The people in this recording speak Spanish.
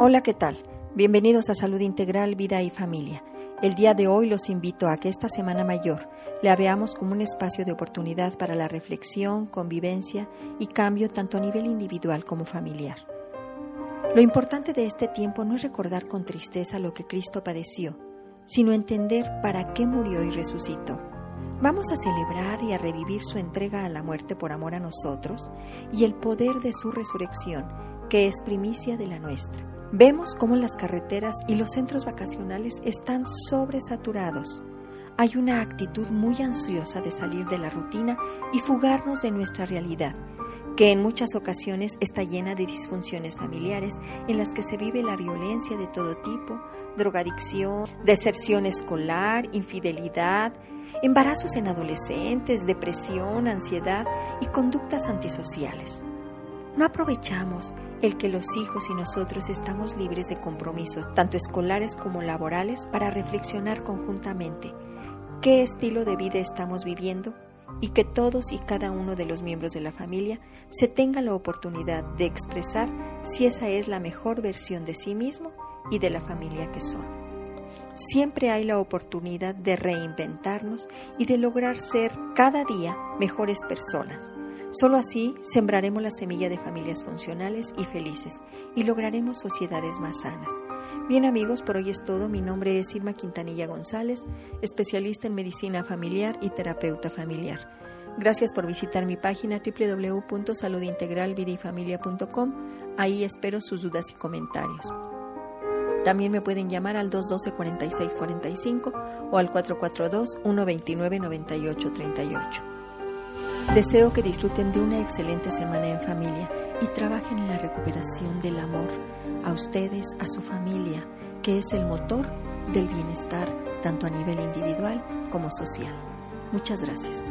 Hola, ¿qué tal? Bienvenidos a Salud Integral, Vida y Familia. El día de hoy los invito a que esta Semana Mayor la veamos como un espacio de oportunidad para la reflexión, convivencia y cambio tanto a nivel individual como familiar. Lo importante de este tiempo no es recordar con tristeza lo que Cristo padeció, sino entender para qué murió y resucitó. Vamos a celebrar y a revivir su entrega a la muerte por amor a nosotros y el poder de su resurrección, que es primicia de la nuestra. Vemos cómo las carreteras y los centros vacacionales están sobresaturados. Hay una actitud muy ansiosa de salir de la rutina y fugarnos de nuestra realidad, que en muchas ocasiones está llena de disfunciones familiares en las que se vive la violencia de todo tipo, drogadicción, deserción escolar, infidelidad, embarazos en adolescentes, depresión, ansiedad y conductas antisociales. No aprovechamos el que los hijos y nosotros estamos libres de compromisos, tanto escolares como laborales, para reflexionar conjuntamente qué estilo de vida estamos viviendo y que todos y cada uno de los miembros de la familia se tenga la oportunidad de expresar si esa es la mejor versión de sí mismo y de la familia que son. Siempre hay la oportunidad de reinventarnos y de lograr ser cada día mejores personas Solo así sembraremos la semilla de familias funcionales y felices y lograremos sociedades más sanas. Bien amigos, por hoy es todo. Mi nombre es Irma Quintanilla González, especialista en medicina familiar y terapeuta familiar. Gracias por visitar mi página www.saludintegralvidifamilia.com. Ahí espero sus dudas y comentarios. También me pueden llamar al 212-4645 o al 442-129-9838. Deseo que disfruten de una excelente semana en familia y trabajen en la recuperación del amor a ustedes, a su familia, que es el motor del bienestar tanto a nivel individual como social. Muchas gracias.